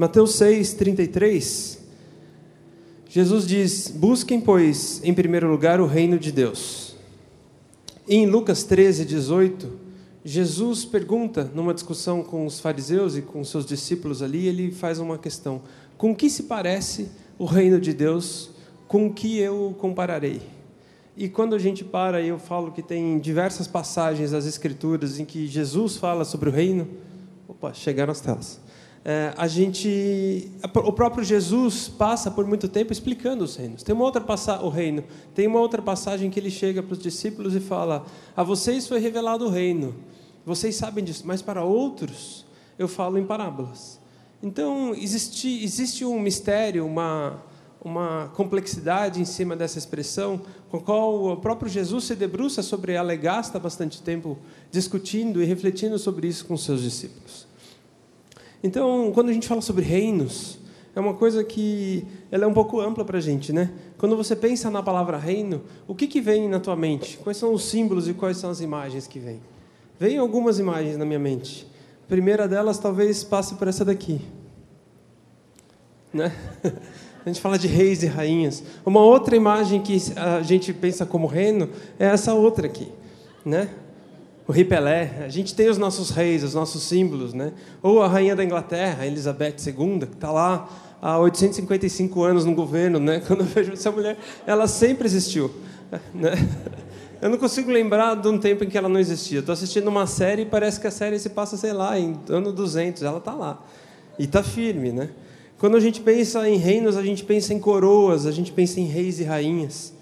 Mateus 6, 33, Jesus diz: Busquem, pois, em primeiro lugar o reino de Deus. E em Lucas 13, 18, Jesus pergunta, numa discussão com os fariseus e com seus discípulos ali, ele faz uma questão: Com que se parece o reino de Deus? Com que eu compararei? E quando a gente para, eu falo que tem diversas passagens das Escrituras em que Jesus fala sobre o reino. Opa, chegaram as telas. É, a gente, o próprio Jesus passa por muito tempo explicando os reinos. Tem uma outra passagem, o reino. Tem uma outra passagem que ele chega para os discípulos e fala: a vocês foi revelado o reino. Vocês sabem disso, mas para outros eu falo em parábolas. Então existe existe um mistério, uma uma complexidade em cima dessa expressão, com a qual o próprio Jesus se debruça sobre ela e gasta bastante tempo discutindo e refletindo sobre isso com seus discípulos. Então, quando a gente fala sobre reinos, é uma coisa que ela é um pouco ampla para a gente, né? Quando você pensa na palavra reino, o que, que vem na tua mente? Quais são os símbolos e quais são as imagens que vêm? Vêm algumas imagens na minha mente. A primeira delas talvez passe por essa daqui, né? A gente fala de reis e rainhas. Uma outra imagem que a gente pensa como reino é essa outra aqui, né? O rei Pelé. A gente tem os nossos reis, os nossos símbolos, né? Ou a rainha da Inglaterra, Elizabeth II, que está lá há 855 anos no governo, né? Quando eu vejo essa mulher, ela sempre existiu, né? Eu não consigo lembrar de um tempo em que ela não existia. Estou assistindo uma série e parece que a série se passa, sei lá, em ano 200. Ela está lá. E está firme, né? Quando a gente pensa em reinos, a gente pensa em coroas, a gente pensa em reis e rainhas.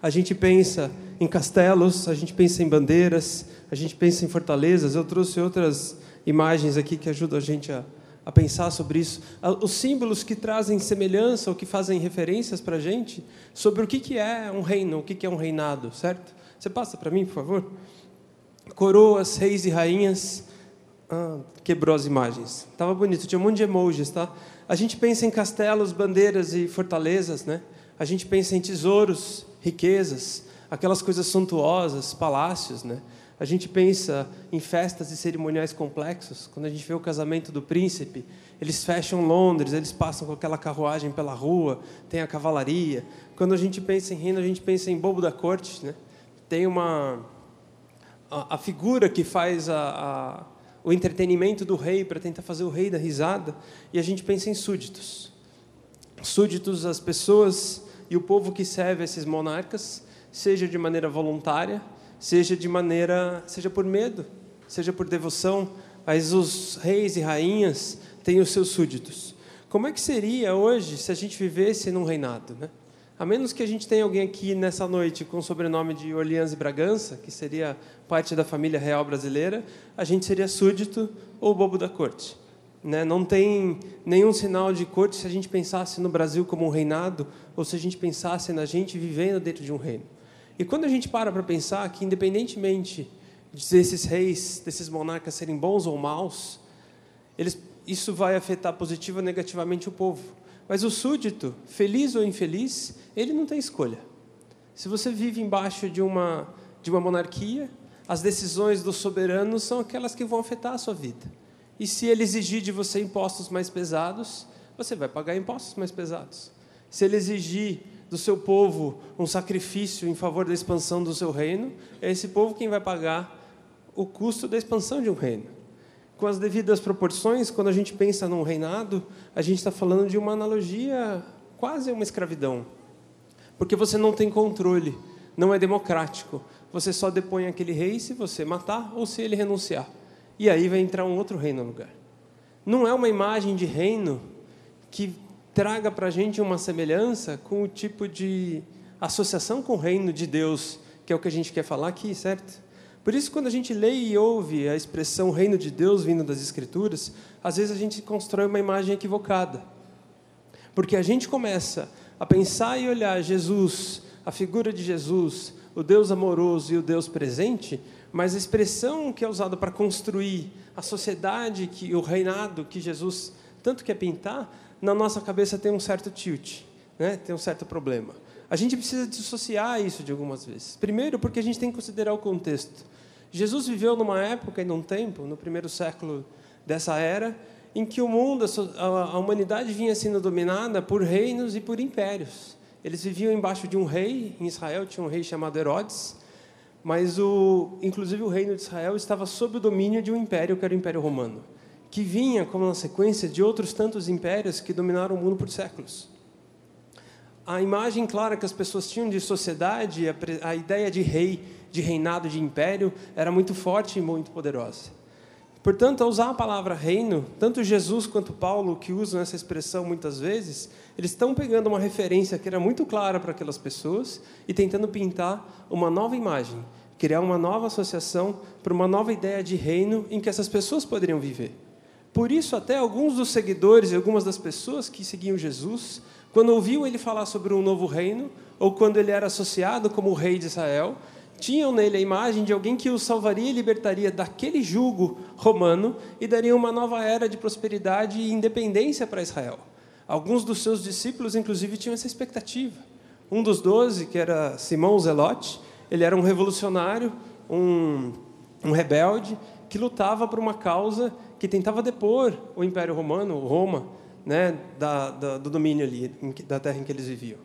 A gente pensa em castelos, a gente pensa em bandeiras, a gente pensa em fortalezas. Eu trouxe outras imagens aqui que ajudam a gente a, a pensar sobre isso. Os símbolos que trazem semelhança ou que fazem referências para a gente sobre o que, que é um reino, o que, que é um reinado, certo? Você passa para mim, por favor? Coroas, reis e rainhas. Ah, quebrou as imagens. Tava bonito, tinha um monte de emojis, tá? A gente pensa em castelos, bandeiras e fortalezas, né? A gente pensa em tesouros, riquezas, aquelas coisas suntuosas, palácios, né? A gente pensa em festas e cerimoniais complexos. Quando a gente vê o casamento do príncipe, eles fecham Londres, eles passam com aquela carruagem pela rua, tem a cavalaria. Quando a gente pensa em reino, a gente pensa em bobo da corte, né? Tem uma a, a figura que faz a, a o entretenimento do rei para tentar fazer o rei da risada, e a gente pensa em súditos. Súditos, as pessoas e o povo que serve esses monarcas, seja de maneira voluntária, seja de maneira, seja por medo, seja por devoção, mas os reis e rainhas têm os seus súditos. Como é que seria hoje se a gente vivesse num reinado, né? A menos que a gente tenha alguém aqui nessa noite com o sobrenome de Orleans e Bragança, que seria parte da família real brasileira, a gente seria súdito ou bobo da corte. Né? Não tem nenhum sinal de corte se a gente pensasse no Brasil como um reinado ou se a gente pensasse na gente vivendo dentro de um reino. E quando a gente para para pensar que, independentemente desses reis, desses monarcas serem bons ou maus, eles, isso vai afetar positiva ou negativamente o povo. Mas o súdito, feliz ou infeliz, ele não tem escolha. Se você vive embaixo de uma, de uma monarquia, as decisões do soberano são aquelas que vão afetar a sua vida. E se ele exigir de você impostos mais pesados, você vai pagar impostos mais pesados. Se ele exigir do seu povo um sacrifício em favor da expansão do seu reino, é esse povo quem vai pagar o custo da expansão de um reino com as devidas proporções, quando a gente pensa num reinado, a gente está falando de uma analogia quase uma escravidão. Porque você não tem controle, não é democrático. Você só depõe aquele rei se você matar ou se ele renunciar. E aí vai entrar um outro rei no lugar. Não é uma imagem de reino que traga para a gente uma semelhança com o tipo de associação com o reino de Deus, que é o que a gente quer falar aqui, certo? Por isso, quando a gente lê e ouve a expressão reino de Deus vindo das Escrituras, às vezes a gente constrói uma imagem equivocada. Porque a gente começa a pensar e olhar Jesus, a figura de Jesus, o Deus amoroso e o Deus presente, mas a expressão que é usada para construir a sociedade, que o reinado que Jesus tanto quer pintar, na nossa cabeça tem um certo tilt, né? tem um certo problema. A gente precisa dissociar isso de algumas vezes. Primeiro, porque a gente tem que considerar o contexto. Jesus viveu numa época e num tempo, no primeiro século dessa era, em que o mundo, a humanidade vinha sendo dominada por reinos e por impérios. Eles viviam embaixo de um rei, em Israel tinha um rei chamado Herodes, mas o, inclusive o reino de Israel estava sob o domínio de um império que era o Império Romano, que vinha como uma sequência de outros tantos impérios que dominaram o mundo por séculos. A imagem clara que as pessoas tinham de sociedade, a, a ideia de rei, de reinado, de império, era muito forte e muito poderosa. Portanto, ao usar a palavra reino, tanto Jesus quanto Paulo, que usam essa expressão muitas vezes, eles estão pegando uma referência que era muito clara para aquelas pessoas e tentando pintar uma nova imagem, criar uma nova associação para uma nova ideia de reino em que essas pessoas poderiam viver. Por isso, até alguns dos seguidores e algumas das pessoas que seguiam Jesus, quando ouviam ele falar sobre um novo reino, ou quando ele era associado como o rei de Israel, tinham nele a imagem de alguém que os salvaria e libertaria daquele jugo romano e daria uma nova era de prosperidade e independência para Israel. Alguns dos seus discípulos, inclusive, tinham essa expectativa. Um dos doze, que era Simão Zelote, ele era um revolucionário, um, um rebelde, que lutava por uma causa que tentava depor o Império Romano, Roma, né, da, da, do domínio ali, da terra em que eles viviam.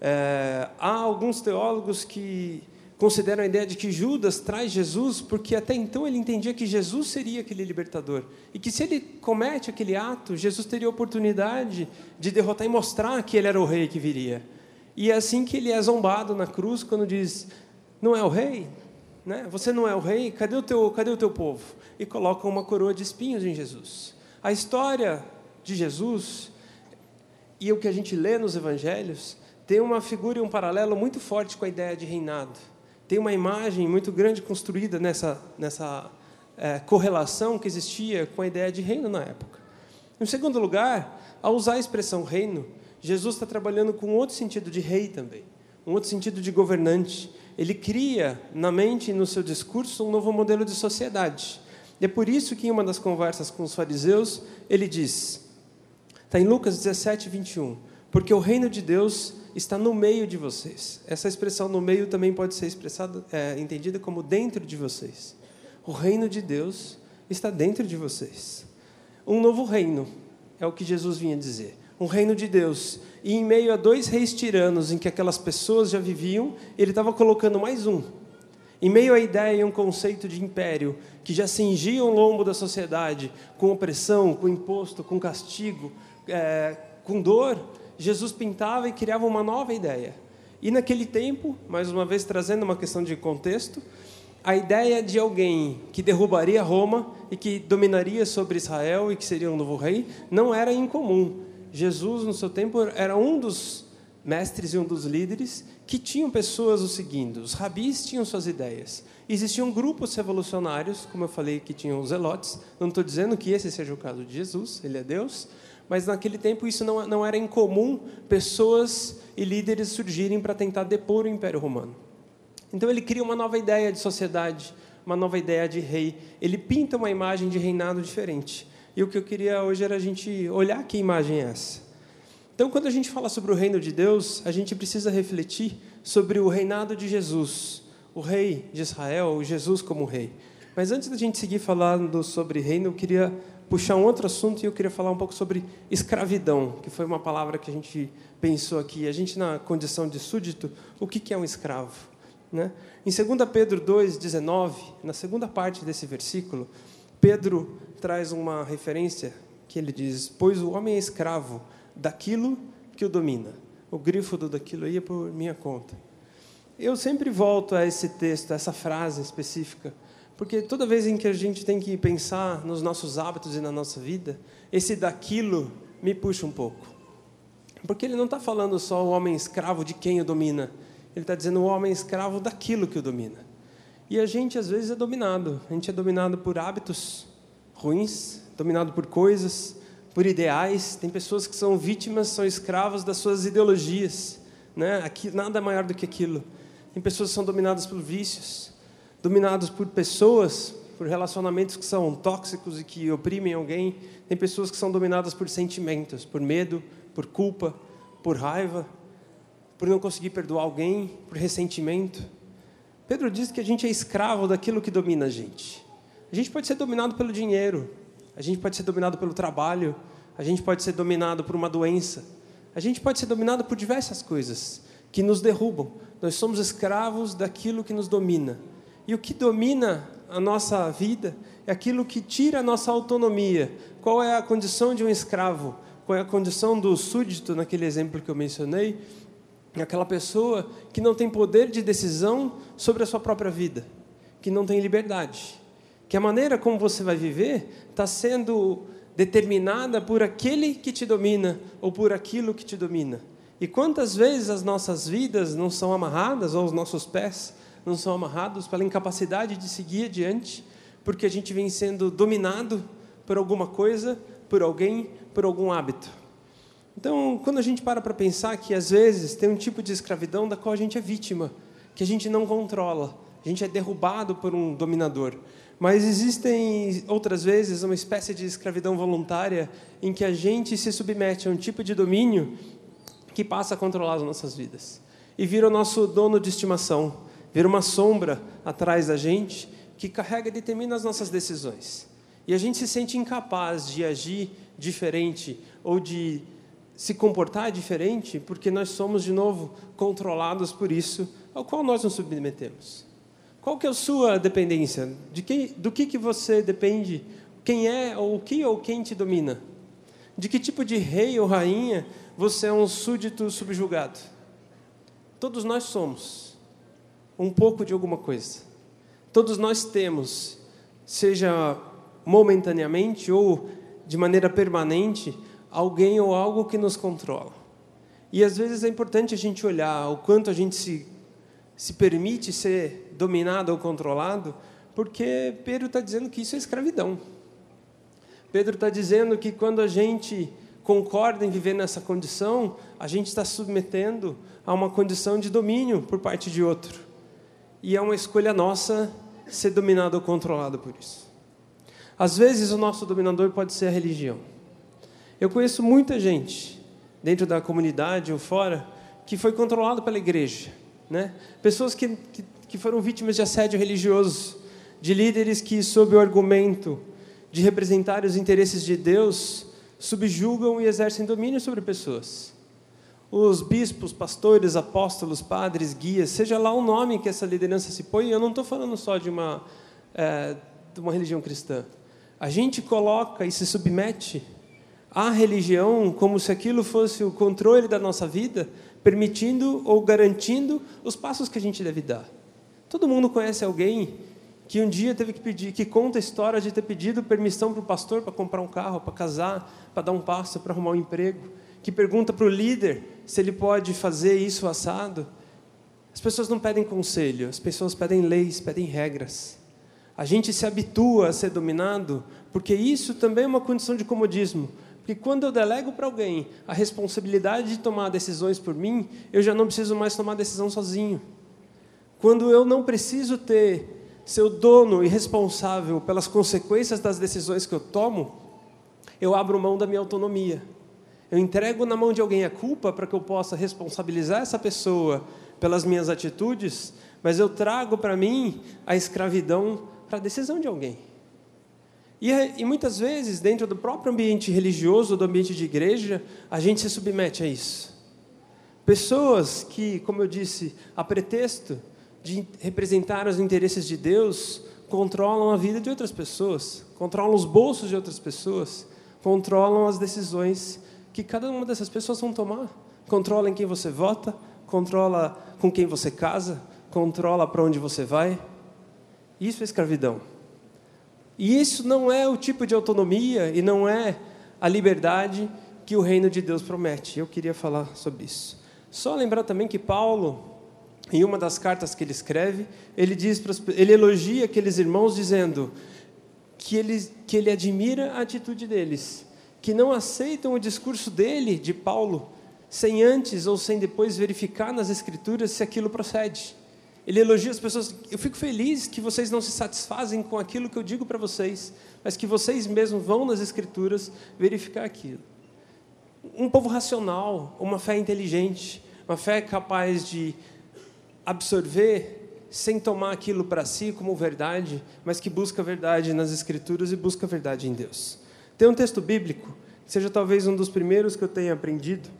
É, há alguns teólogos que consideram a ideia de que Judas traz Jesus porque até então ele entendia que Jesus seria aquele libertador e que se ele comete aquele ato, Jesus teria a oportunidade de derrotar e mostrar que ele era o rei que viria. E é assim que ele é zombado na cruz quando diz: "Não é o rei? Né? Você não é o rei? Cadê o teu, cadê o teu povo?" E colocam uma coroa de espinhos em Jesus. A história de Jesus e o que a gente lê nos evangelhos tem uma figura e um paralelo muito forte com a ideia de reinado tem uma imagem muito grande construída nessa, nessa é, correlação que existia com a ideia de reino na época. Em segundo lugar, ao usar a expressão reino, Jesus está trabalhando com outro sentido de rei também, um outro sentido de governante. Ele cria na mente e no seu discurso um novo modelo de sociedade. E é por isso que em uma das conversas com os fariseus, ele diz, está em Lucas 17, 21, porque o reino de Deus está no meio de vocês. Essa expressão no meio também pode ser expressada, é, entendida como dentro de vocês. O reino de Deus está dentro de vocês. Um novo reino é o que Jesus vinha dizer. Um reino de Deus. E em meio a dois reis tiranos em que aquelas pessoas já viviam, ele estava colocando mais um. Em meio à ideia e um conceito de império que já cingia o lombo da sociedade com opressão, com imposto, com castigo, é, com dor, Jesus pintava e criava uma nova ideia. E naquele tempo, mais uma vez trazendo uma questão de contexto, a ideia de alguém que derrubaria Roma e que dominaria sobre Israel e que seria um novo rei não era incomum. Jesus, no seu tempo, era um dos mestres e um dos líderes que tinham pessoas o seguindo. Os rabis tinham suas ideias. Existiam grupos revolucionários, como eu falei, que tinham os zelotes. Não estou dizendo que esse seja o caso de Jesus, ele é Deus, mas naquele tempo isso não, não era incomum pessoas e líderes surgirem para tentar depor o Império Romano. Então ele cria uma nova ideia de sociedade, uma nova ideia de rei. Ele pinta uma imagem de reinado diferente. E o que eu queria hoje era a gente olhar que imagem é essa. Então, quando a gente fala sobre o reino de Deus, a gente precisa refletir sobre o reinado de Jesus, o rei de Israel, o Jesus como rei. Mas antes da gente seguir falando sobre reino, eu queria puxar um outro assunto e eu queria falar um pouco sobre escravidão, que foi uma palavra que a gente pensou aqui. A gente, na condição de súdito, o que é um escravo? Né? Em 2 Pedro 2,19, na segunda parte desse versículo, Pedro traz uma referência que ele diz: Pois o homem é escravo daquilo que o domina. O grifo do daquilo aí é por minha conta. Eu sempre volto a esse texto, a essa frase específica, porque toda vez em que a gente tem que pensar nos nossos hábitos e na nossa vida, esse daquilo me puxa um pouco. Porque ele não está falando só o homem escravo de quem o domina, ele está dizendo o homem escravo daquilo que o domina. E a gente, às vezes, é dominado. A gente é dominado por hábitos ruins, dominado por coisas, por ideais. Tem pessoas que são vítimas, são escravos das suas ideologias. Né? Aqui, nada maior do que aquilo. Tem pessoas que são dominadas por vícios dominados por pessoas, por relacionamentos que são tóxicos e que oprimem alguém. Tem pessoas que são dominadas por sentimentos, por medo, por culpa, por raiva, por não conseguir perdoar alguém, por ressentimento. Pedro diz que a gente é escravo daquilo que domina a gente. A gente pode ser dominado pelo dinheiro, a gente pode ser dominado pelo trabalho, a gente pode ser dominado por uma doença, a gente pode ser dominado por diversas coisas que nos derrubam. Nós somos escravos daquilo que nos domina. E o que domina a nossa vida é aquilo que tira a nossa autonomia. Qual é a condição de um escravo? Qual é a condição do súdito, naquele exemplo que eu mencionei? Aquela pessoa que não tem poder de decisão sobre a sua própria vida, que não tem liberdade. Que a maneira como você vai viver está sendo determinada por aquele que te domina ou por aquilo que te domina. E quantas vezes as nossas vidas não são amarradas, ou os nossos pés não são amarrados pela incapacidade de seguir adiante, porque a gente vem sendo dominado por alguma coisa, por alguém, por algum hábito. Então, quando a gente para para pensar que às vezes tem um tipo de escravidão da qual a gente é vítima, que a gente não controla, a gente é derrubado por um dominador. Mas existem outras vezes uma espécie de escravidão voluntária em que a gente se submete a um tipo de domínio que passa a controlar as nossas vidas e vira o nosso dono de estimação, vira uma sombra atrás da gente que carrega e determina as nossas decisões. E a gente se sente incapaz de agir diferente ou de se comportar diferente porque nós somos de novo controlados por isso ao qual nós nos submetemos. Qual que é a sua dependência? De quem, do que, que você depende? Quem é ou o que ou quem te domina? De que tipo de rei ou rainha você é um súdito subjugado? Todos nós somos um pouco de alguma coisa. Todos nós temos, seja momentaneamente ou de maneira permanente, alguém ou algo que nos controla. E às vezes é importante a gente olhar o quanto a gente se se permite ser dominado ou controlado, porque Pedro está dizendo que isso é escravidão. Pedro está dizendo que quando a gente concorda em viver nessa condição, a gente está submetendo a uma condição de domínio por parte de outro. E é uma escolha nossa ser dominado ou controlado por isso. Às vezes o nosso dominador pode ser a religião. Eu conheço muita gente, dentro da comunidade ou fora, que foi controlado pela igreja né? Pessoas que, que, que foram vítimas de assédio religioso, de líderes que, sob o argumento de representar os interesses de Deus, subjugam e exercem domínio sobre pessoas. Os bispos, pastores, apóstolos, padres, guias, seja lá o nome que essa liderança se põe, eu não estou falando só de uma, é, de uma religião cristã. A gente coloca e se submete à religião como se aquilo fosse o controle da nossa vida, permitindo ou garantindo os passos que a gente deve dar. Todo mundo conhece alguém que um dia teve que pedir, que conta a história de ter pedido permissão para o pastor para comprar um carro, para casar, para dar um passo, para arrumar um emprego, que pergunta para o líder se ele pode fazer isso assado. As pessoas não pedem conselho, as pessoas pedem leis, pedem regras. A gente se habitua a ser dominado, porque isso também é uma condição de comodismo. Porque quando eu delego para alguém a responsabilidade de tomar decisões por mim, eu já não preciso mais tomar decisão sozinho. Quando eu não preciso ter ser o dono e responsável pelas consequências das decisões que eu tomo, eu abro mão da minha autonomia. Eu entrego na mão de alguém a culpa para que eu possa responsabilizar essa pessoa pelas minhas atitudes, mas eu trago para mim a escravidão para a decisão de alguém. E, e, muitas vezes, dentro do próprio ambiente religioso, do ambiente de igreja, a gente se submete a isso. Pessoas que, como eu disse, a pretexto de representar os interesses de Deus, controlam a vida de outras pessoas, controlam os bolsos de outras pessoas, controlam as decisões que cada uma dessas pessoas vão tomar. Controla em quem você vota, controla com quem você casa, controla para onde você vai. Isso é escravidão. E isso não é o tipo de autonomia e não é a liberdade que o reino de Deus promete. Eu queria falar sobre isso. Só lembrar também que Paulo, em uma das cartas que ele escreve, ele diz, ele elogia aqueles irmãos dizendo que ele, que ele admira a atitude deles, que não aceitam o discurso dele, de Paulo, sem antes ou sem depois verificar nas escrituras se aquilo procede. Ele elogia as pessoas. Eu fico feliz que vocês não se satisfazem com aquilo que eu digo para vocês, mas que vocês mesmos vão nas Escrituras verificar aquilo. Um povo racional, uma fé inteligente, uma fé capaz de absorver sem tomar aquilo para si como verdade, mas que busca a verdade nas Escrituras e busca a verdade em Deus. Tem um texto bíblico, que seja talvez um dos primeiros que eu tenha aprendido,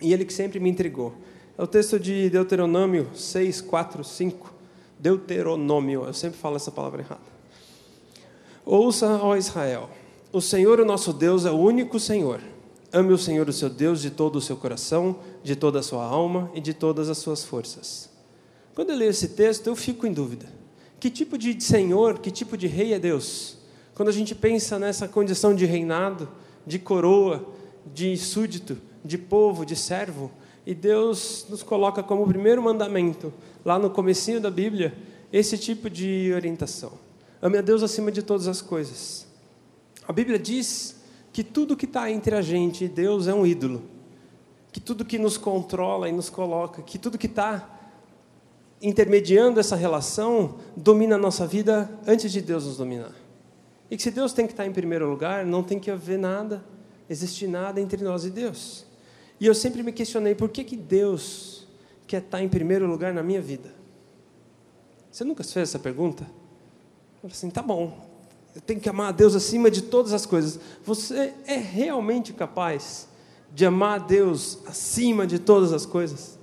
e ele que sempre me intrigou. É o texto de Deuteronômio 6, 4, 5. Deuteronômio, eu sempre falo essa palavra errada. Ouça, ó Israel, o Senhor, o nosso Deus, é o único Senhor. Ame o Senhor, o seu Deus, de todo o seu coração, de toda a sua alma e de todas as suas forças. Quando eu leio esse texto, eu fico em dúvida. Que tipo de Senhor, que tipo de rei é Deus? Quando a gente pensa nessa condição de reinado, de coroa, de súdito, de povo, de servo, e Deus nos coloca como primeiro mandamento, lá no comecinho da Bíblia, esse tipo de orientação. Ame a Deus acima de todas as coisas. A Bíblia diz que tudo que está entre a gente e Deus é um ídolo. Que tudo que nos controla e nos coloca, que tudo que está intermediando essa relação domina a nossa vida antes de Deus nos dominar. E que se Deus tem que estar em primeiro lugar, não tem que haver nada, existir nada entre nós e Deus. E eu sempre me questionei por que, que Deus quer estar em primeiro lugar na minha vida. Você nunca fez essa pergunta? Eu assim, tá bom, eu tenho que amar a Deus acima de todas as coisas. Você é realmente capaz de amar a Deus acima de todas as coisas?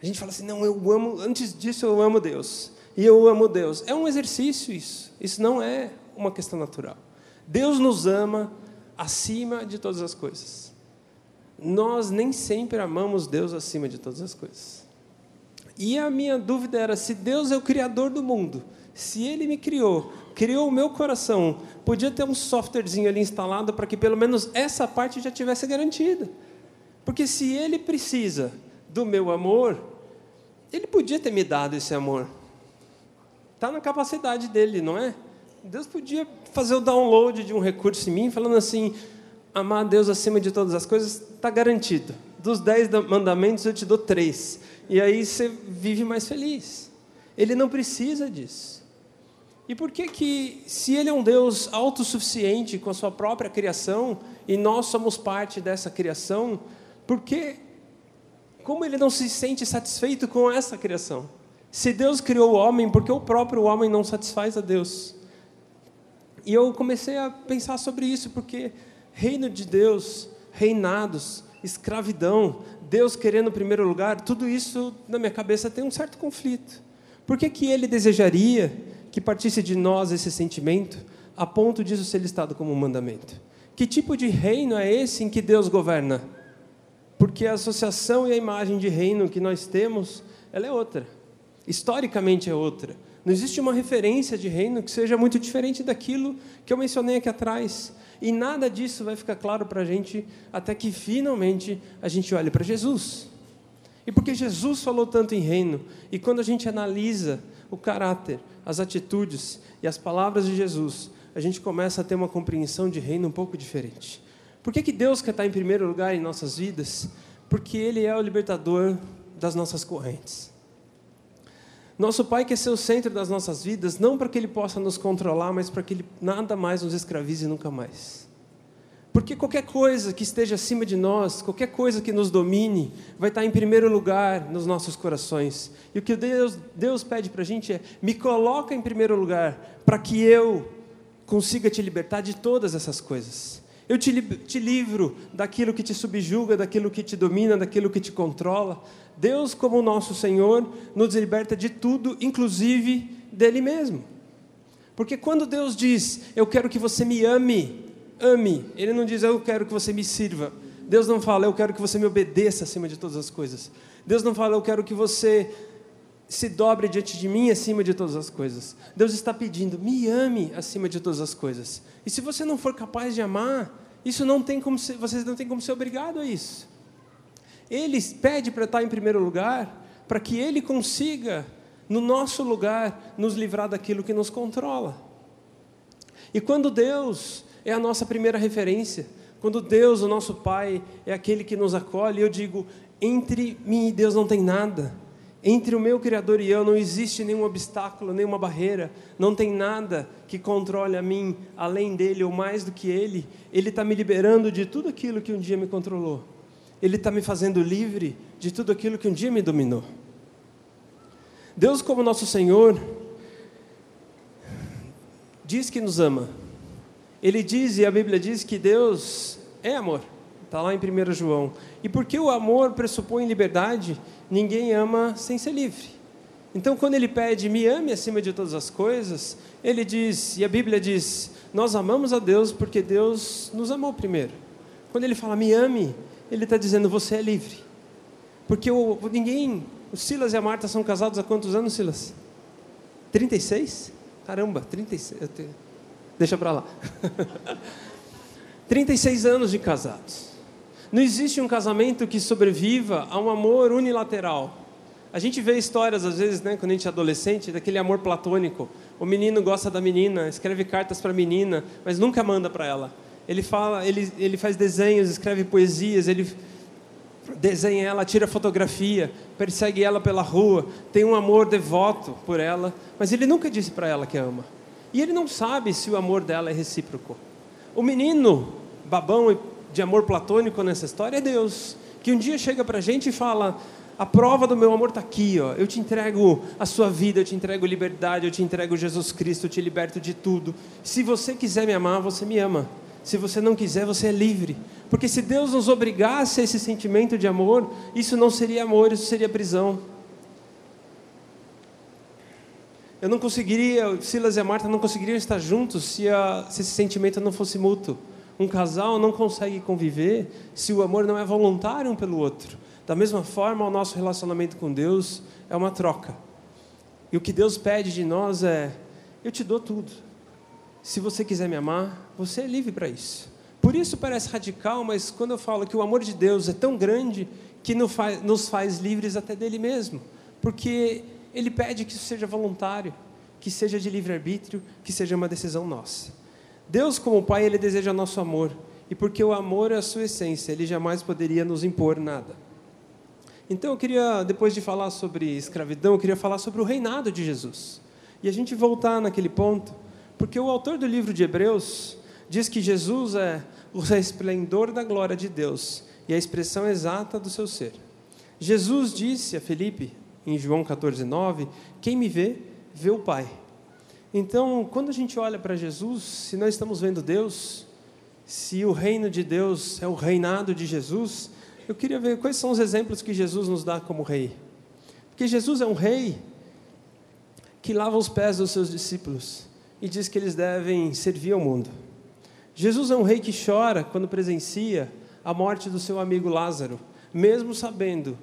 A gente fala assim, não, eu amo, antes disso eu amo Deus. E eu amo Deus. É um exercício isso. Isso não é uma questão natural. Deus nos ama acima de todas as coisas. Nós nem sempre amamos Deus acima de todas as coisas. E a minha dúvida era se Deus é o criador do mundo, se ele me criou, criou o meu coração, podia ter um softwarezinho ali instalado para que pelo menos essa parte já tivesse garantida. Porque se ele precisa do meu amor, ele podia ter me dado esse amor. Está na capacidade dele, não é? Deus podia fazer o download de um recurso em mim, falando assim: amar a Deus acima de todas as coisas está garantido. Dos dez mandamentos eu te dou três. E aí você vive mais feliz. Ele não precisa disso. E por que que, se ele é um Deus autossuficiente com a sua própria criação, e nós somos parte dessa criação, por que como ele não se sente satisfeito com essa criação? Se Deus criou o homem, por que o próprio homem não satisfaz a Deus? E eu comecei a pensar sobre isso, porque reino de Deus, reinados, escravidão, Deus querendo o primeiro lugar, tudo isso na minha cabeça tem um certo conflito. Por que, que ele desejaria que partisse de nós esse sentimento, a ponto disso ser listado como um mandamento? Que tipo de reino é esse em que Deus governa? porque a associação e a imagem de reino que nós temos, ela é outra. Historicamente é outra. Não existe uma referência de reino que seja muito diferente daquilo que eu mencionei aqui atrás. E nada disso vai ficar claro para a gente até que finalmente a gente olhe para Jesus. E porque Jesus falou tanto em reino, e quando a gente analisa o caráter, as atitudes e as palavras de Jesus, a gente começa a ter uma compreensão de reino um pouco diferente. Por que, que Deus quer estar em primeiro lugar em nossas vidas? Porque Ele é o libertador das nossas correntes. Nosso Pai quer ser o centro das nossas vidas, não para que Ele possa nos controlar, mas para que Ele nada mais nos escravize nunca mais. Porque qualquer coisa que esteja acima de nós, qualquer coisa que nos domine, vai estar em primeiro lugar nos nossos corações. E o que Deus, Deus pede para a gente é: me coloca em primeiro lugar, para que eu consiga te libertar de todas essas coisas. Eu te, te livro daquilo que te subjuga, daquilo que te domina, daquilo que te controla. Deus, como nosso Senhor, nos liberta de tudo, inclusive dele mesmo. Porque quando Deus diz, eu quero que você me ame, ame, Ele não diz, eu quero que você me sirva. Deus não fala, eu quero que você me obedeça acima de todas as coisas. Deus não fala, eu quero que você se dobre diante de mim acima de todas as coisas. Deus está pedindo, me ame acima de todas as coisas. E se você não for capaz de amar, isso não tem como ser, você não tem como ser obrigado a isso. Ele pede para estar em primeiro lugar, para que ele consiga, no nosso lugar, nos livrar daquilo que nos controla. E quando Deus é a nossa primeira referência, quando Deus, o nosso Pai, é aquele que nos acolhe, eu digo: entre mim e Deus não tem nada. Entre o meu Criador e eu não existe nenhum obstáculo, nenhuma barreira, não tem nada que controle a mim além dele ou mais do que ele. Ele está me liberando de tudo aquilo que um dia me controlou. Ele está me fazendo livre de tudo aquilo que um dia me dominou. Deus, como nosso Senhor, diz que nos ama. Ele diz, e a Bíblia diz, que Deus é amor. Está lá em 1 João. E porque o amor pressupõe liberdade, ninguém ama sem ser livre. Então, quando ele pede, me ame acima de todas as coisas, ele diz, e a Bíblia diz, nós amamos a Deus porque Deus nos amou primeiro. Quando ele fala, me ame, ele está dizendo, você é livre. Porque o, ninguém, o Silas e a Marta são casados há quantos anos, Silas? 36? Caramba, 36. Te... Deixa para lá. 36 anos de casados. Não existe um casamento que sobreviva a um amor unilateral. A gente vê histórias, às vezes, né, quando a gente é adolescente, daquele amor platônico. O menino gosta da menina, escreve cartas para a menina, mas nunca manda para ela. Ele fala, ele, ele faz desenhos, escreve poesias, ele desenha ela, tira fotografia, persegue ela pela rua, tem um amor devoto por ela, mas ele nunca disse para ela que ama. E ele não sabe se o amor dela é recíproco. O menino babão de amor platônico nessa história é Deus, que um dia chega para a gente e fala: a prova do meu amor está aqui, ó. Eu te entrego a sua vida, eu te entrego liberdade, eu te entrego Jesus Cristo, eu te liberto de tudo. Se você quiser me amar, você me ama. Se você não quiser, você é livre. Porque se Deus nos obrigasse a esse sentimento de amor, isso não seria amor, isso seria prisão. Eu não conseguiria, Silas e a Marta não conseguiriam estar juntos se, a, se esse sentimento não fosse mútuo. Um casal não consegue conviver se o amor não é voluntário um pelo outro. Da mesma forma, o nosso relacionamento com Deus é uma troca. E o que Deus pede de nós é: eu te dou tudo. Se você quiser me amar, você é livre para isso. Por isso parece radical, mas quando eu falo que o amor de Deus é tão grande que nos faz livres até dele mesmo, porque ele pede que isso seja voluntário, que seja de livre-arbítrio, que seja uma decisão nossa. Deus, como Pai, ele deseja nosso amor, e porque o amor é a sua essência, ele jamais poderia nos impor nada. Então eu queria, depois de falar sobre escravidão, eu queria falar sobre o reinado de Jesus. E a gente voltar naquele ponto porque o autor do livro de Hebreus diz que Jesus é o resplendor da glória de Deus e a expressão exata do seu ser. Jesus disse a Felipe, em João 14, 9: Quem me vê, vê o Pai. Então, quando a gente olha para Jesus, se nós estamos vendo Deus, se o reino de Deus é o reinado de Jesus, eu queria ver quais são os exemplos que Jesus nos dá como rei. Porque Jesus é um rei que lava os pés dos seus discípulos e diz que eles devem servir ao mundo. Jesus é um rei que chora quando presencia a morte do seu amigo Lázaro, mesmo sabendo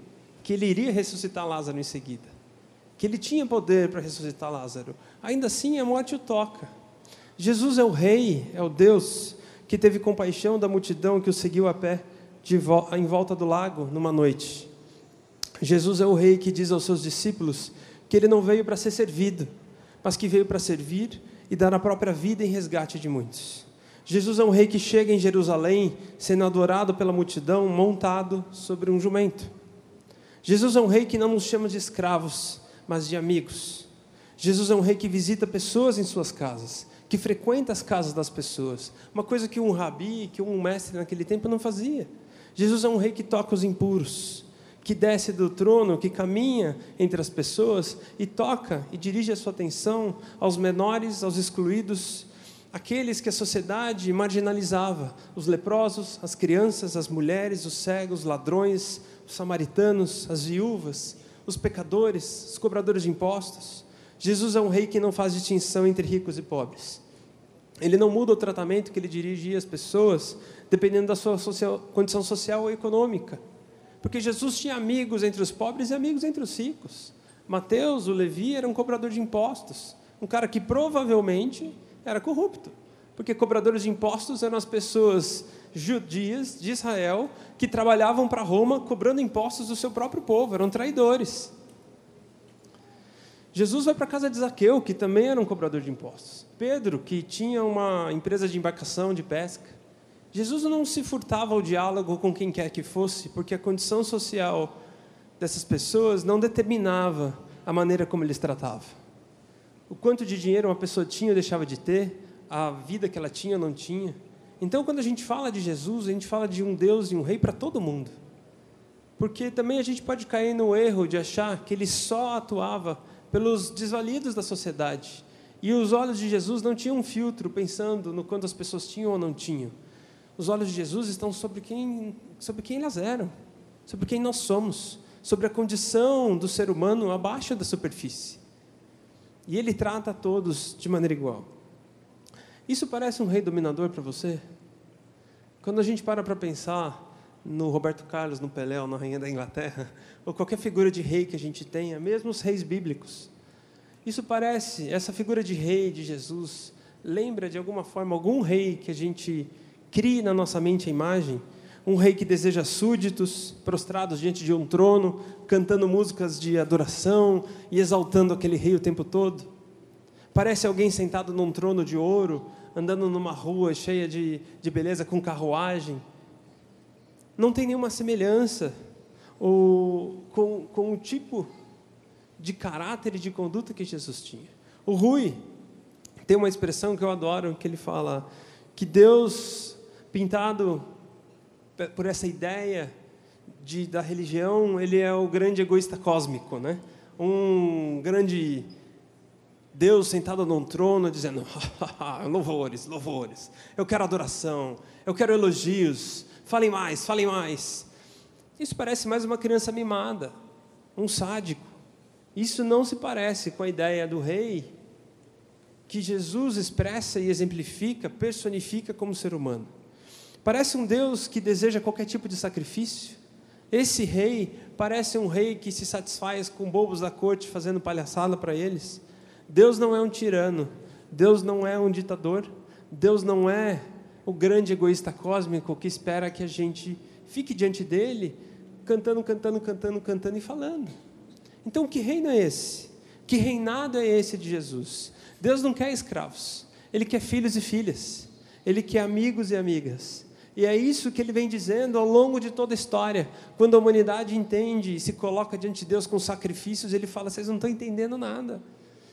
que ele iria ressuscitar Lázaro em seguida, que ele tinha poder para ressuscitar Lázaro. Ainda assim, a morte o toca. Jesus é o rei, é o Deus que teve compaixão da multidão que o seguiu a pé vo em volta do lago numa noite. Jesus é o rei que diz aos seus discípulos que ele não veio para ser servido, mas que veio para servir e dar a própria vida em resgate de muitos. Jesus é um rei que chega em Jerusalém sendo adorado pela multidão montado sobre um jumento. Jesus é um rei que não nos chama de escravos, mas de amigos. Jesus é um rei que visita pessoas em suas casas, que frequenta as casas das pessoas, uma coisa que um rabi, que um mestre naquele tempo não fazia. Jesus é um rei que toca os impuros, que desce do trono, que caminha entre as pessoas e toca e dirige a sua atenção aos menores, aos excluídos, aqueles que a sociedade marginalizava, os leprosos, as crianças, as mulheres, os cegos, os ladrões, os samaritanos, as viúvas, os pecadores, os cobradores de impostos. Jesus é um rei que não faz distinção entre ricos e pobres. Ele não muda o tratamento que ele dirige às pessoas, dependendo da sua social, condição social ou econômica. Porque Jesus tinha amigos entre os pobres e amigos entre os ricos. Mateus, o Levi, era um cobrador de impostos. Um cara que provavelmente era corrupto. Porque cobradores de impostos eram as pessoas judias de Israel que trabalhavam para Roma cobrando impostos do seu próprio povo, eram traidores. Jesus vai para a casa de Zaqueu, que também era um cobrador de impostos. Pedro, que tinha uma empresa de embarcação de pesca. Jesus não se furtava ao diálogo com quem quer que fosse, porque a condição social dessas pessoas não determinava a maneira como eles tratavam. O quanto de dinheiro uma pessoa tinha ou deixava de ter, a vida que ela tinha ou não tinha. Então, quando a gente fala de Jesus, a gente fala de um Deus e um rei para todo mundo. Porque também a gente pode cair no erro de achar que ele só atuava pelos desvalidos da sociedade. E os olhos de Jesus não tinham um filtro pensando no quanto as pessoas tinham ou não tinham. Os olhos de Jesus estão sobre quem, sobre quem elas eram, sobre quem nós somos, sobre a condição do ser humano abaixo da superfície. E ele trata a todos de maneira igual. Isso parece um rei dominador para você? Quando a gente para para pensar no Roberto Carlos, no Pelé, ou na Rainha da Inglaterra, ou qualquer figura de rei que a gente tenha, mesmo os reis bíblicos, isso parece, essa figura de rei de Jesus, lembra de alguma forma algum rei que a gente crie na nossa mente a imagem? Um rei que deseja súditos, prostrados diante de um trono, cantando músicas de adoração e exaltando aquele rei o tempo todo? Parece alguém sentado num trono de ouro, andando numa rua cheia de, de beleza, com carruagem. Não tem nenhuma semelhança ou, com, com o tipo de caráter e de conduta que Jesus tinha. O Rui tem uma expressão que eu adoro, que ele fala que Deus, pintado por essa ideia de, da religião, ele é o grande egoísta cósmico, né? um grande Deus sentado num trono dizendo: louvores, louvores, eu quero adoração, eu quero elogios, falem mais, falem mais. Isso parece mais uma criança mimada, um sádico. Isso não se parece com a ideia do rei que Jesus expressa e exemplifica, personifica como ser humano. Parece um Deus que deseja qualquer tipo de sacrifício. Esse rei parece um rei que se satisfaz com bobos da corte fazendo palhaçada para eles. Deus não é um tirano, Deus não é um ditador, Deus não é o grande egoísta cósmico que espera que a gente fique diante dele, cantando, cantando, cantando, cantando e falando. Então, que reino é esse? Que reinado é esse de Jesus? Deus não quer escravos, Ele quer filhos e filhas, Ele quer amigos e amigas. E é isso que ele vem dizendo ao longo de toda a história. Quando a humanidade entende e se coloca diante de Deus com sacrifícios, ele fala: vocês não estão entendendo nada.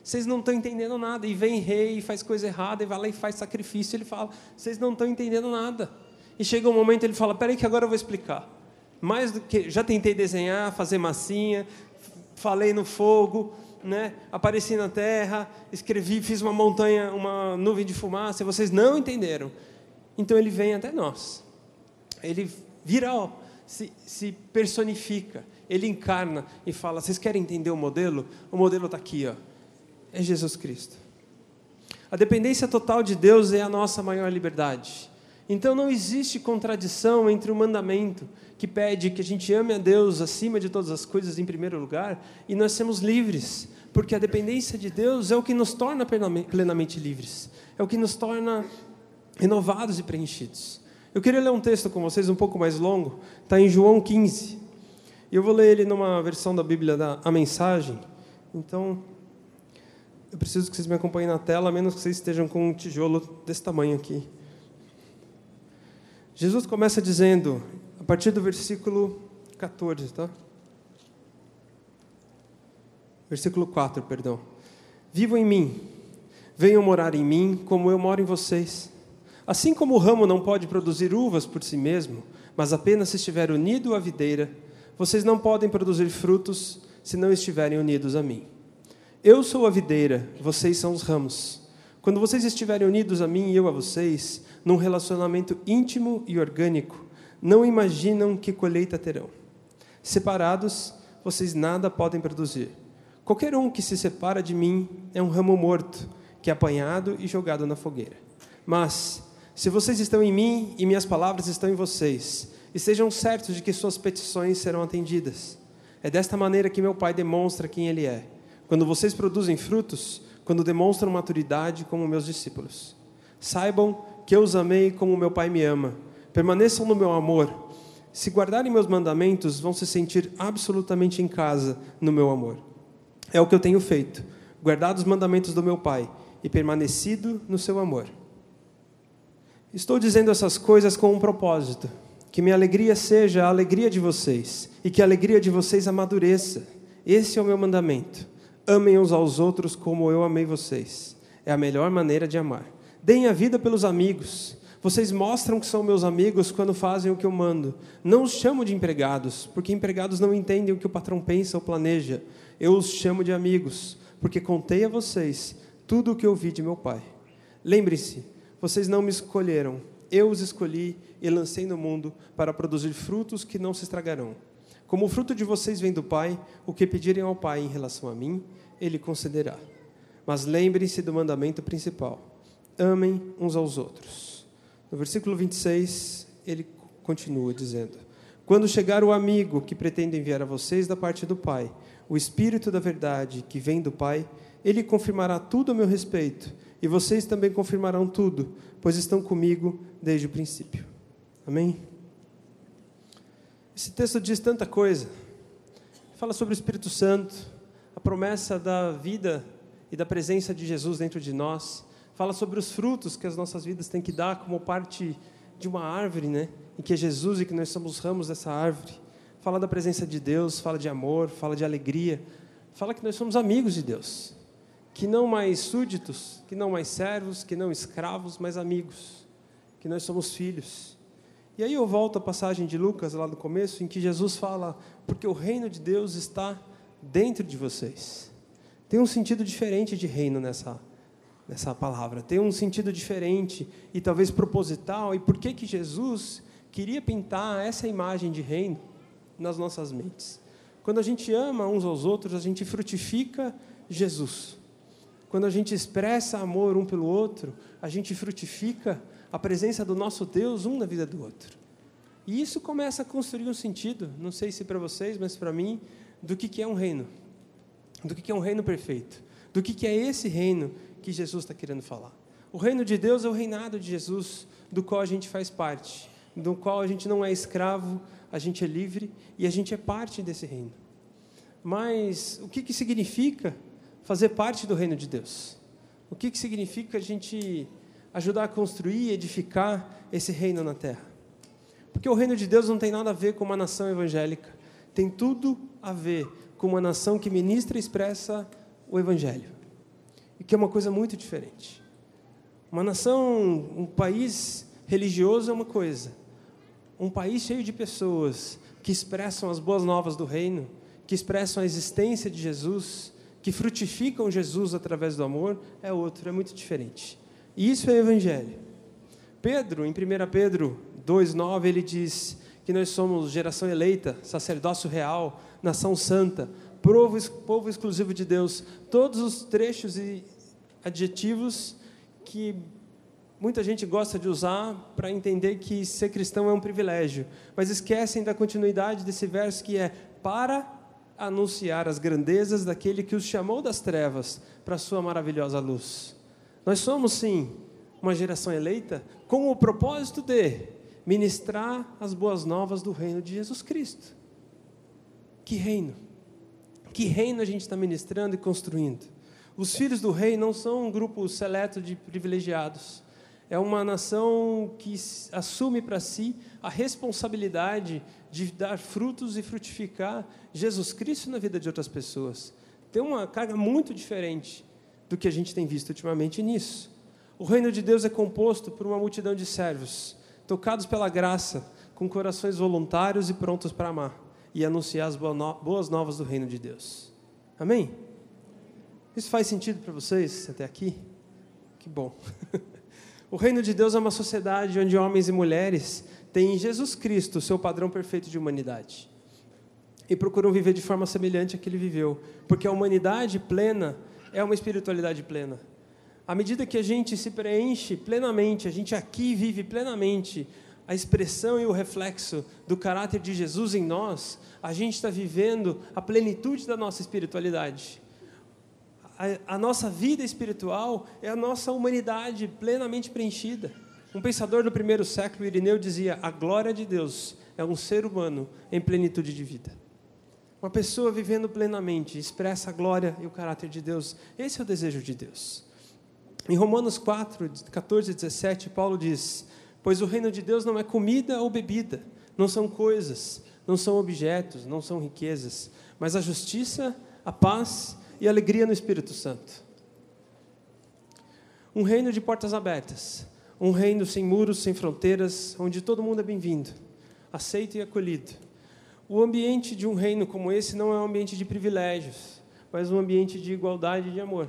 Vocês não estão entendendo nada. E vem rei e faz coisa errada, e vai lá e faz sacrifício. Ele fala: Vocês não estão entendendo nada. E chega um momento ele fala: Peraí, que agora eu vou explicar. Mais do que. Já tentei desenhar, fazer massinha, falei no fogo, né? apareci na terra, escrevi, fiz uma montanha, uma nuvem de fumaça, e vocês não entenderam. Então ele vem até nós. Ele vira, ó, se, se personifica, ele encarna e fala: Vocês querem entender o modelo? O modelo está aqui, ó é Jesus Cristo. A dependência total de Deus é a nossa maior liberdade. Então não existe contradição entre o mandamento que pede que a gente ame a Deus acima de todas as coisas em primeiro lugar e nós sermos livres, porque a dependência de Deus é o que nos torna plenamente livres, é o que nos torna renovados e preenchidos. Eu queria ler um texto com vocês um pouco mais longo, está em João 15. E eu vou ler ele numa versão da Bíblia da a Mensagem. Então, eu preciso que vocês me acompanhem na tela, a menos que vocês estejam com um tijolo desse tamanho aqui. Jesus começa dizendo, a partir do versículo 14, tá? Versículo 4, perdão. Vivam em mim, venham morar em mim, como eu moro em vocês. Assim como o ramo não pode produzir uvas por si mesmo, mas apenas se estiver unido à videira, vocês não podem produzir frutos se não estiverem unidos a mim. Eu sou a videira, vocês são os ramos. Quando vocês estiverem unidos a mim e eu a vocês, num relacionamento íntimo e orgânico, não imaginam que colheita terão. Separados, vocês nada podem produzir. Qualquer um que se separa de mim é um ramo morto, que é apanhado e jogado na fogueira. Mas, se vocês estão em mim e minhas palavras estão em vocês, e sejam certos de que suas petições serão atendidas. É desta maneira que meu Pai demonstra quem Ele é quando vocês produzem frutos, quando demonstram maturidade como meus discípulos. Saibam que eu os amei como meu Pai me ama. Permaneçam no meu amor. Se guardarem meus mandamentos, vão se sentir absolutamente em casa no meu amor. É o que eu tenho feito, guardado os mandamentos do meu Pai e permanecido no seu amor. Estou dizendo essas coisas com um propósito: que minha alegria seja a alegria de vocês e que a alegria de vocês amadureça. Esse é o meu mandamento. Amem uns aos outros como eu amei vocês. É a melhor maneira de amar. Deem a vida pelos amigos. Vocês mostram que são meus amigos quando fazem o que eu mando. Não os chamo de empregados, porque empregados não entendem o que o patrão pensa ou planeja. Eu os chamo de amigos, porque contei a vocês tudo o que ouvi de meu Pai. Lembre-se, vocês não me escolheram, eu os escolhi e lancei no mundo para produzir frutos que não se estragarão. Como o fruto de vocês vem do Pai, o que pedirem ao Pai em relação a mim, Ele concederá. Mas lembrem-se do mandamento principal: amem uns aos outros. No versículo 26, ele continua dizendo: Quando chegar o amigo que pretende enviar a vocês da parte do Pai, o Espírito da Verdade que vem do Pai, ele confirmará tudo a meu respeito, e vocês também confirmarão tudo, pois estão comigo desde o princípio. Amém? Esse texto diz tanta coisa. Fala sobre o Espírito Santo, a promessa da vida e da presença de Jesus dentro de nós. Fala sobre os frutos que as nossas vidas têm que dar como parte de uma árvore, né? Em que é Jesus e que nós somos ramos dessa árvore. Fala da presença de Deus, fala de amor, fala de alegria. Fala que nós somos amigos de Deus. Que não mais súditos, que não mais servos, que não escravos, mas amigos. Que nós somos filhos. E aí eu volto à passagem de Lucas, lá do começo, em que Jesus fala: porque o reino de Deus está dentro de vocês. Tem um sentido diferente de reino nessa, nessa palavra, tem um sentido diferente e talvez proposital. E por que, que Jesus queria pintar essa imagem de reino nas nossas mentes? Quando a gente ama uns aos outros, a gente frutifica Jesus. Quando a gente expressa amor um pelo outro, a gente frutifica a presença do nosso Deus um na vida do outro. E isso começa a construir um sentido, não sei se para vocês, mas para mim, do que, que é um reino. Do que, que é um reino perfeito. Do que, que é esse reino que Jesus está querendo falar. O reino de Deus é o reinado de Jesus, do qual a gente faz parte, do qual a gente não é escravo, a gente é livre e a gente é parte desse reino. Mas o que, que significa fazer parte do reino de Deus? O que, que significa a gente ajudar a construir edificar esse reino na terra. Porque o reino de Deus não tem nada a ver com uma nação evangélica, tem tudo a ver com uma nação que ministra e expressa o evangelho. E que é uma coisa muito diferente. Uma nação, um país religioso é uma coisa. Um país cheio de pessoas que expressam as boas novas do reino, que expressam a existência de Jesus, que frutificam Jesus através do amor, é outro, é muito diferente. Isso é evangelho. Pedro, em 1 Pedro 2,9, ele diz que nós somos geração eleita, sacerdócio real, nação santa, povo, povo exclusivo de Deus. Todos os trechos e adjetivos que muita gente gosta de usar para entender que ser cristão é um privilégio, mas esquecem da continuidade desse verso que é para anunciar as grandezas daquele que os chamou das trevas para a sua maravilhosa luz. Nós somos, sim, uma geração eleita com o propósito de ministrar as boas novas do reino de Jesus Cristo. Que reino? Que reino a gente está ministrando e construindo? Os filhos do rei não são um grupo seleto de privilegiados. É uma nação que assume para si a responsabilidade de dar frutos e frutificar Jesus Cristo na vida de outras pessoas. Tem uma carga muito diferente do que a gente tem visto ultimamente nisso. O reino de Deus é composto por uma multidão de servos, tocados pela graça, com corações voluntários e prontos para amar e anunciar as boas novas do reino de Deus. Amém? Isso faz sentido para vocês até aqui? Que bom. o reino de Deus é uma sociedade onde homens e mulheres têm em Jesus Cristo o seu padrão perfeito de humanidade e procuram viver de forma semelhante à que ele viveu, porque a humanidade plena é uma espiritualidade plena. À medida que a gente se preenche plenamente, a gente aqui vive plenamente a expressão e o reflexo do caráter de Jesus em nós, a gente está vivendo a plenitude da nossa espiritualidade. A, a, nossa vida espiritual é a nossa humanidade plenamente preenchida. Um pensador do primeiro século, Irineu, dizia: a glória de Deus é um ser humano em plenitude de vida. Uma pessoa vivendo plenamente, expressa a glória e o caráter de Deus. Esse é o desejo de Deus. Em Romanos 4, 14 e 17, Paulo diz: Pois o reino de Deus não é comida ou bebida, não são coisas, não são objetos, não são riquezas, mas a justiça, a paz e a alegria no Espírito Santo. Um reino de portas abertas, um reino sem muros, sem fronteiras, onde todo mundo é bem-vindo, aceito e acolhido o ambiente de um reino como esse não é um ambiente de privilégios, mas um ambiente de igualdade e de amor.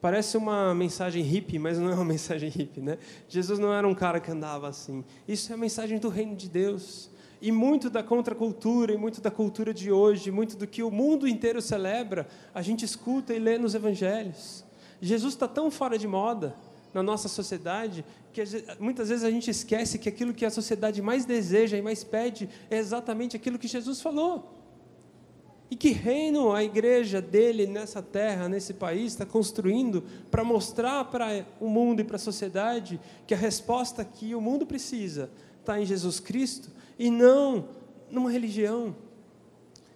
Parece uma mensagem hippie, mas não é uma mensagem hippie, né? Jesus não era um cara que andava assim. Isso é a mensagem do reino de Deus. E muito da contracultura, e muito da cultura de hoje, muito do que o mundo inteiro celebra, a gente escuta e lê nos evangelhos. Jesus está tão fora de moda na nossa sociedade que muitas vezes a gente esquece que aquilo que a sociedade mais deseja e mais pede é exatamente aquilo que Jesus falou. E que reino a igreja dele nessa terra, nesse país, está construindo para mostrar para o mundo e para a sociedade que a resposta que o mundo precisa está em Jesus Cristo e não numa religião?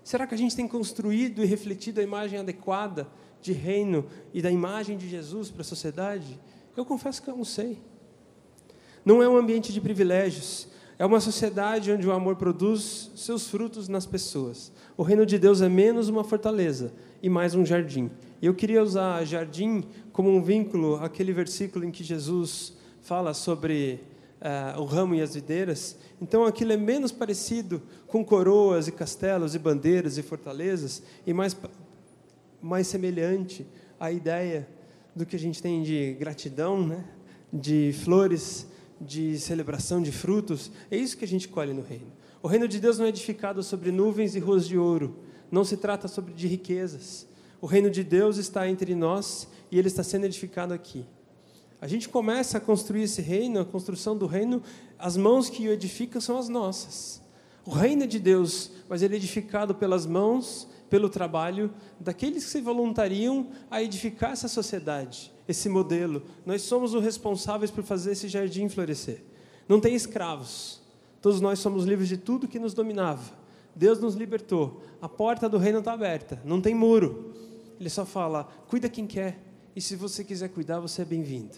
Será que a gente tem construído e refletido a imagem adequada de reino e da imagem de Jesus para a sociedade? Eu confesso que eu não sei. Não é um ambiente de privilégios, é uma sociedade onde o amor produz seus frutos nas pessoas. O reino de Deus é menos uma fortaleza e mais um jardim. E eu queria usar jardim como um vínculo àquele versículo em que Jesus fala sobre uh, o ramo e as videiras. Então aquilo é menos parecido com coroas e castelos e bandeiras e fortalezas e mais, mais semelhante à ideia do que a gente tem de gratidão, né? de flores de celebração de frutos, é isso que a gente colhe no reino. O reino de Deus não é edificado sobre nuvens e ruas de ouro, não se trata sobre de riquezas. O reino de Deus está entre nós e ele está sendo edificado aqui. A gente começa a construir esse reino, a construção do reino, as mãos que o edificam são as nossas. O reino é de Deus, mas ele é edificado pelas mãos, pelo trabalho daqueles que se voluntariam a edificar essa sociedade esse modelo. Nós somos os responsáveis por fazer esse jardim florescer. Não tem escravos. Todos nós somos livres de tudo que nos dominava. Deus nos libertou. A porta do reino está aberta. Não tem muro. Ele só fala: cuida quem quer. E se você quiser cuidar, você é bem-vindo.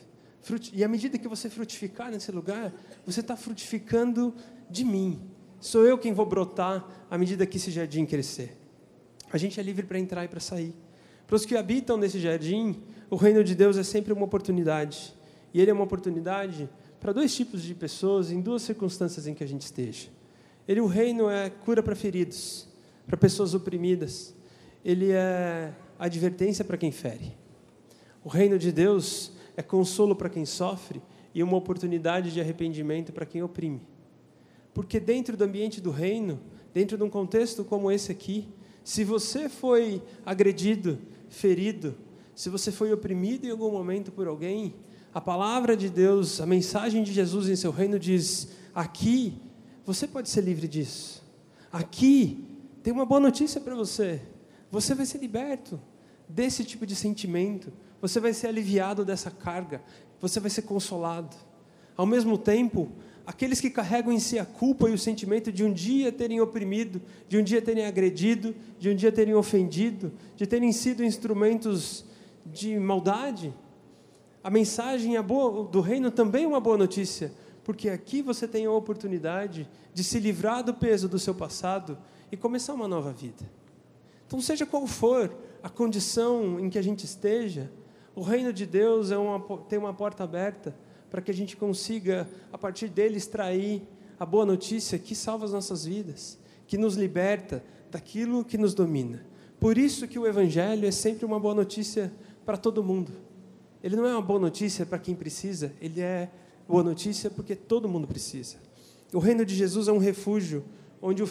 E à medida que você frutificar nesse lugar, você está frutificando de mim. Sou eu quem vou brotar à medida que esse jardim crescer. A gente é livre para entrar e para sair. Para os que habitam nesse jardim, o reino de Deus é sempre uma oportunidade. E ele é uma oportunidade para dois tipos de pessoas em duas circunstâncias em que a gente esteja. Ele, o reino é cura para feridos, para pessoas oprimidas. Ele é advertência para quem fere. O reino de Deus é consolo para quem sofre e uma oportunidade de arrependimento para quem oprime. Porque dentro do ambiente do reino, dentro de um contexto como esse aqui, se você foi agredido, ferido, se você foi oprimido em algum momento por alguém, a palavra de Deus, a mensagem de Jesus em seu reino diz: aqui você pode ser livre disso. Aqui tem uma boa notícia para você. Você vai ser liberto desse tipo de sentimento. Você vai ser aliviado dessa carga. Você vai ser consolado. Ao mesmo tempo, aqueles que carregam em si a culpa e o sentimento de um dia terem oprimido, de um dia terem agredido, de um dia terem ofendido, de terem sido instrumentos de maldade, a mensagem do reino também é uma boa notícia, porque aqui você tem a oportunidade de se livrar do peso do seu passado e começar uma nova vida. Então, seja qual for a condição em que a gente esteja, o reino de Deus é uma, tem uma porta aberta para que a gente consiga, a partir dele, extrair a boa notícia que salva as nossas vidas, que nos liberta daquilo que nos domina. Por isso que o Evangelho é sempre uma boa notícia para todo mundo. Ele não é uma boa notícia para quem precisa, ele é boa notícia porque todo mundo precisa. O reino de Jesus é um refúgio onde o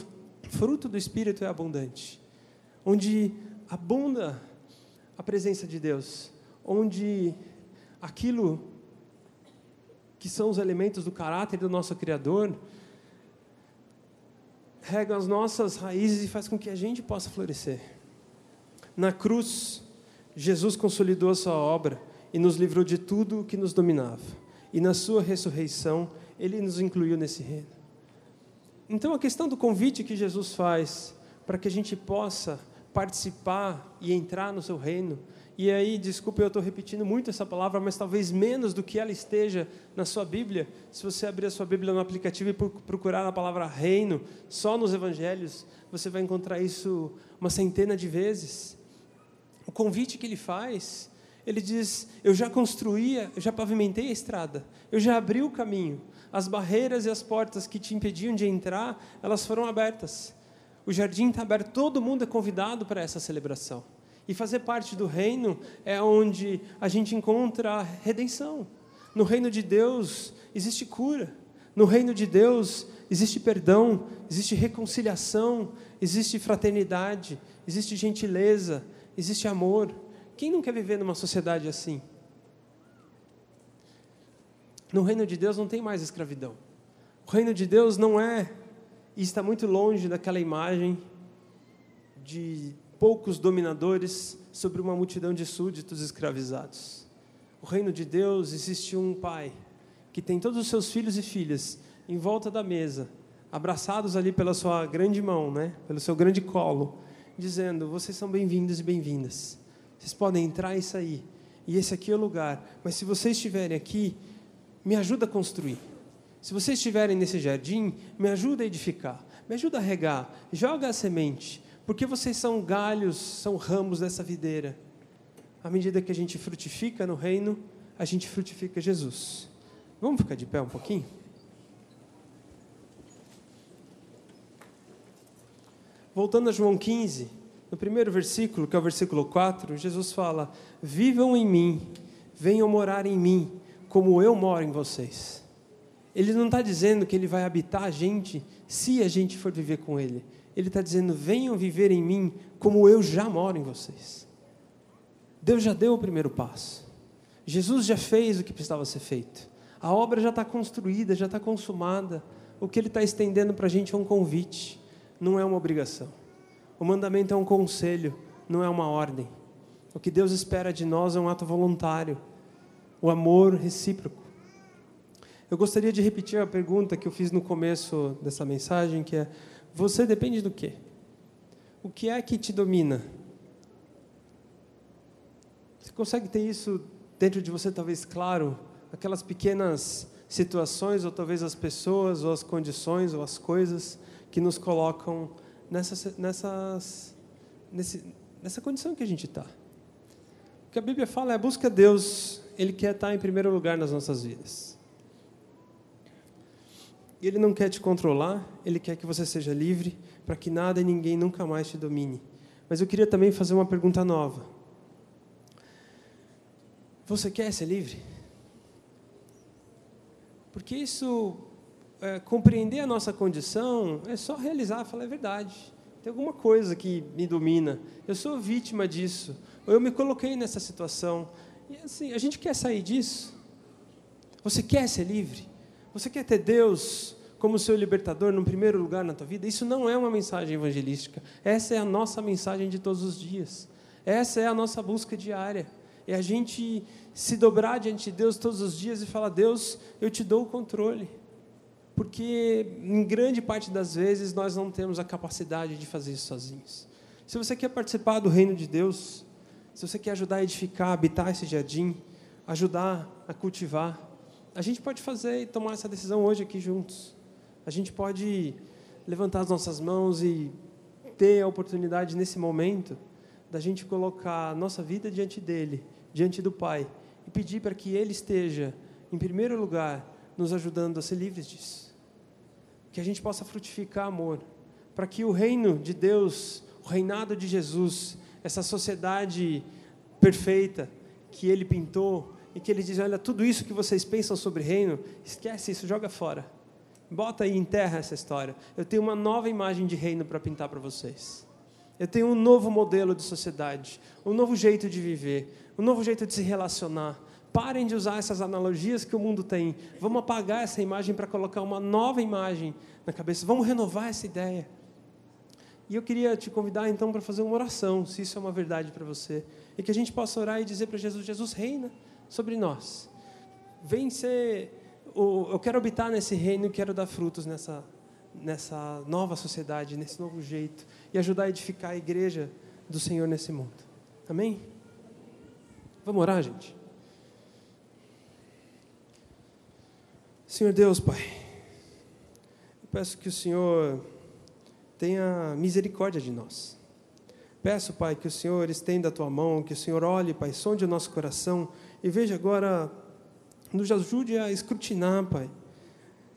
fruto do Espírito é abundante, onde abunda a presença de Deus, onde aquilo que são os elementos do caráter do nosso Criador rega as nossas raízes e faz com que a gente possa florescer. Na cruz, Jesus consolidou a sua obra e nos livrou de tudo o que nos dominava. E na sua ressurreição, ele nos incluiu nesse reino. Então, a questão do convite que Jesus faz para que a gente possa participar e entrar no seu reino, e aí, desculpe, eu estou repetindo muito essa palavra, mas talvez menos do que ela esteja na sua Bíblia. Se você abrir a sua Bíblia no aplicativo e procurar a palavra reino, só nos evangelhos, você vai encontrar isso uma centena de vezes o convite que ele faz, ele diz: Eu já construía, eu já pavimentei a estrada, eu já abri o caminho, as barreiras e as portas que te impediam de entrar, elas foram abertas. O jardim está aberto, todo mundo é convidado para essa celebração. E fazer parte do reino é onde a gente encontra redenção. No reino de Deus existe cura. No reino de Deus existe perdão, existe reconciliação, existe fraternidade, existe gentileza, existe amor. Quem não quer viver numa sociedade assim? No reino de Deus não tem mais escravidão. O reino de Deus não é, e está muito longe daquela imagem de poucos dominadores sobre uma multidão de súditos escravizados. O reino de Deus existe um pai que tem todos os seus filhos e filhas em volta da mesa, abraçados ali pela sua grande mão, né? pelo seu grande colo, dizendo: Vocês são bem-vindos e bem-vindas. Vocês podem entrar e sair. E esse aqui é o lugar. Mas se vocês estiverem aqui, me ajuda a construir. Se vocês estiverem nesse jardim, me ajuda a edificar. Me ajuda a regar. Joga a semente. Porque vocês são galhos, são ramos dessa videira. À medida que a gente frutifica no reino, a gente frutifica Jesus. Vamos ficar de pé um pouquinho? Voltando a João 15, no primeiro versículo, que é o versículo 4, Jesus fala: Vivam em mim, venham morar em mim, como eu moro em vocês. Ele não está dizendo que ele vai habitar a gente se a gente for viver com ele. Ele está dizendo: venham viver em mim como eu já moro em vocês. Deus já deu o primeiro passo. Jesus já fez o que precisava ser feito. A obra já está construída, já está consumada. O que ele está estendendo para a gente é um convite não é uma obrigação. O mandamento é um conselho, não é uma ordem. O que Deus espera de nós é um ato voluntário, o amor recíproco. Eu gostaria de repetir a pergunta que eu fiz no começo dessa mensagem, que é: você depende do quê? O que é que te domina? Você consegue ter isso dentro de você, talvez claro, aquelas pequenas situações, ou talvez as pessoas, ou as condições, ou as coisas que nos colocam nessas, nessas, nesse, nessa condição que a gente está. O que a Bíblia fala é: busca Deus, Ele quer estar em primeiro lugar nas nossas vidas. Ele não quer te controlar, Ele quer que você seja livre, para que nada e ninguém nunca mais te domine. Mas eu queria também fazer uma pergunta nova. Você quer ser livre? Porque isso é, compreender a nossa condição é só realizar, falar a verdade. Tem alguma coisa que me domina. Eu sou vítima disso. Ou eu me coloquei nessa situação. E assim, a gente quer sair disso. Você quer ser livre? Você quer ter Deus como seu libertador no primeiro lugar na tua vida? Isso não é uma mensagem evangelística. Essa é a nossa mensagem de todos os dias. Essa é a nossa busca diária. É a gente se dobrar diante de Deus todos os dias e falar: Deus, eu te dou o controle porque em grande parte das vezes nós não temos a capacidade de fazer isso sozinhos. Se você quer participar do reino de Deus, se você quer ajudar a edificar, habitar esse jardim, ajudar a cultivar, a gente pode fazer e tomar essa decisão hoje aqui juntos. A gente pode levantar as nossas mãos e ter a oportunidade nesse momento da gente colocar a nossa vida diante dele, diante do Pai, e pedir para que ele esteja em primeiro lugar nos ajudando a ser livres disso que a gente possa frutificar amor, para que o reino de Deus, o reinado de Jesus, essa sociedade perfeita que ele pintou e que ele diz: olha, tudo isso que vocês pensam sobre reino, esquece isso, joga fora. Bota aí, enterra essa história. Eu tenho uma nova imagem de reino para pintar para vocês. Eu tenho um novo modelo de sociedade, um novo jeito de viver, um novo jeito de se relacionar, Parem de usar essas analogias que o mundo tem. Vamos apagar essa imagem para colocar uma nova imagem na cabeça. Vamos renovar essa ideia. E eu queria te convidar então para fazer uma oração, se isso é uma verdade para você. E que a gente possa orar e dizer para Jesus: Jesus reina sobre nós. Vem ser. Eu quero habitar nesse reino e quero dar frutos nessa, nessa nova sociedade, nesse novo jeito. E ajudar a edificar a igreja do Senhor nesse mundo. Amém? Vamos orar, gente? Senhor Deus, Pai, eu peço que o Senhor tenha misericórdia de nós. Peço, Pai, que o Senhor estenda a tua mão, que o Senhor olhe, Pai, sonde o nosso coração e veja agora, nos ajude a escrutinar, Pai,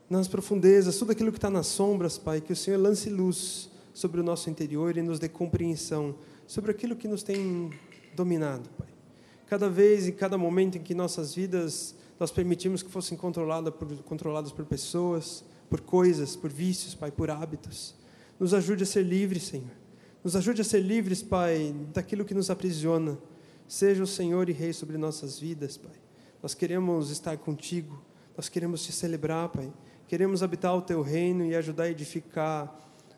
nas profundezas, tudo aquilo que está nas sombras, Pai, que o Senhor lance luz sobre o nosso interior e nos dê compreensão sobre aquilo que nos tem dominado, Pai. Cada vez e cada momento em que nossas vidas nós permitimos que fossem controladas por, controladas por pessoas, por coisas, por vícios, Pai, por hábitos. Nos ajude a ser livres, Senhor. Nos ajude a ser livres, Pai, daquilo que nos aprisiona. Seja o Senhor e Rei sobre nossas vidas, Pai. Nós queremos estar contigo, nós queremos te celebrar, Pai. Queremos habitar o teu reino e ajudar a edificar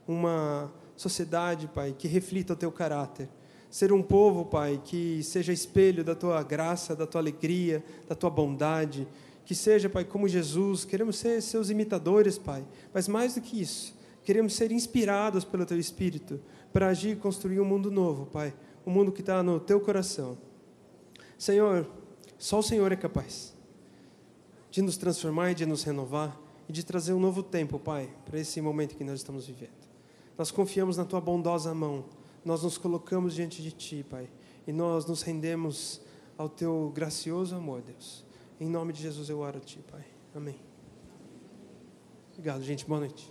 uma sociedade, Pai, que reflita o teu caráter. Ser um povo, Pai, que seja espelho da tua graça, da tua alegria, da tua bondade. Que seja, Pai, como Jesus. Queremos ser seus imitadores, Pai. Mas mais do que isso, queremos ser inspirados pelo teu Espírito para agir e construir um mundo novo, Pai. Um mundo que está no teu coração. Senhor, só o Senhor é capaz de nos transformar e de nos renovar e de trazer um novo tempo, Pai, para esse momento que nós estamos vivendo. Nós confiamos na tua bondosa mão, nós nos colocamos diante de ti, Pai, e nós nos rendemos ao teu gracioso amor, Deus. Em nome de Jesus eu oro a ti, Pai. Amém. Obrigado, gente. Boa noite.